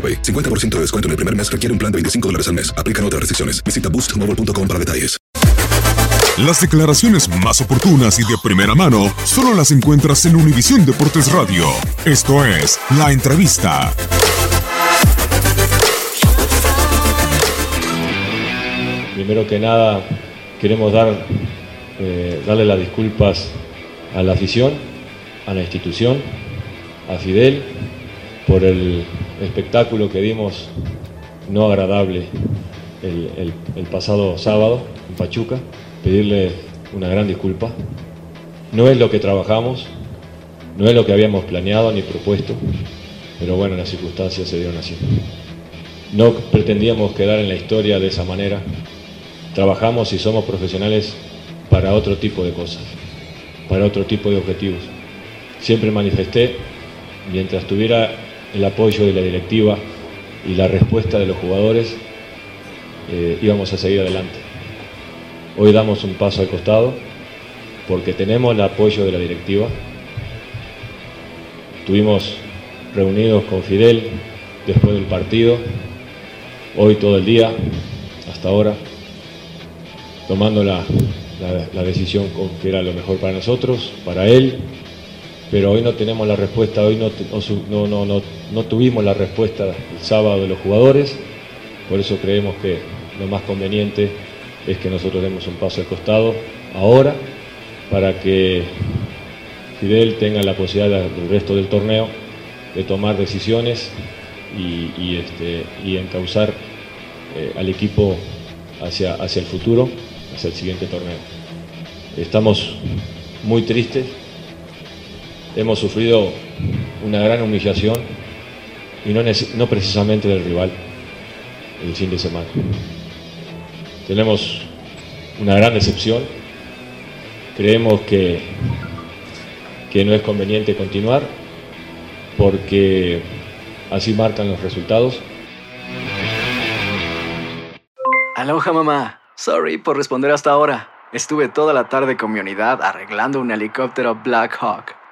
AroPay. 50% de descuento en el primer mes requiere un plan de 25 dólares al mes. Aplican otras restricciones. Visita boostmobile.com para detalles. Las declaraciones más oportunas y de primera mano solo las encuentras en Univisión Deportes Radio. Esto es La Entrevista. Primero que nada, queremos dar, eh, darle las disculpas a la afición, a la institución, a Fidel, por el espectáculo que dimos no agradable el, el- el pasado sábado en Pachuca. Pedirle una gran disculpa. No es lo que trabajamos, no es lo que habíamos planeado ni propuesto, pero bueno, las circunstancias se dieron así. No pretendíamos quedar en la historia de esa manera. Trabajamos y somos profesionales para otro tipo de cosas, para otro tipo de objetivos. Siempre manifesté, mientras tuviera el apoyo de la directiva y la respuesta de los jugadores, eh, íbamos a seguir adelante. Hoy damos un paso al costado porque tenemos el apoyo de la directiva. Estuvimos reunidos con Fidel después del partido, hoy todo el día, hasta ahora, tomando la, la- la decisión que era lo mejor para nosotros, para él, pero hoy no tenemos la respuesta, hoy no, no no, no, no, tuvimos la respuesta el sábado de los jugadores, por eso creemos que lo más conveniente es que nosotros demos un paso al costado ahora para que Fidel tenga la posibilidad del resto del torneo de tomar decisiones y, y, este, y encauzar eh, al equipo hacia, hacia el futuro, hacia el siguiente torneo. Estamos muy tristes, hemos sufrido una gran humillación y no, precisamente del rival el fin de semana. Tenemos una gran decepción, creemos que, que no es conveniente continuar porque así marcan los resultados. Aloha mamá. Sorry por responder hasta ahora. Estuve toda la tarde con mi unidad arreglando un helicóptero Black Hawk.